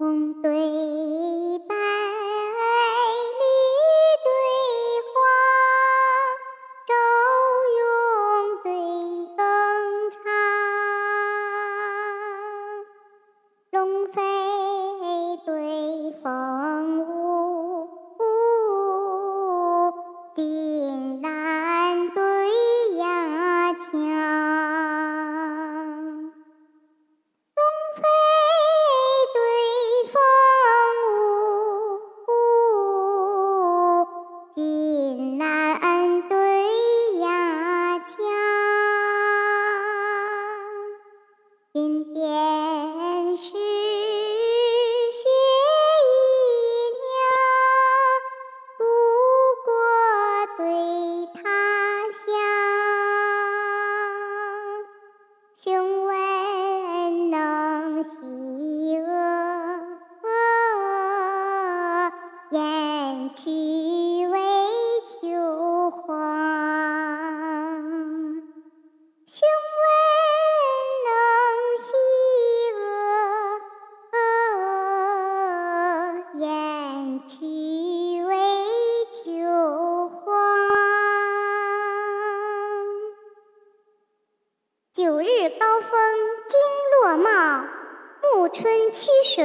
红对雄文能喜恶，燕曲日高峰惊落帽，暮春曲水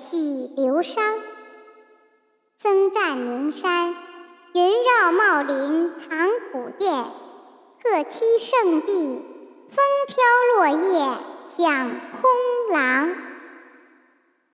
洗流觞。曾占名山，云绕茂林藏古殿。鹤栖圣地，风飘落叶响空廊。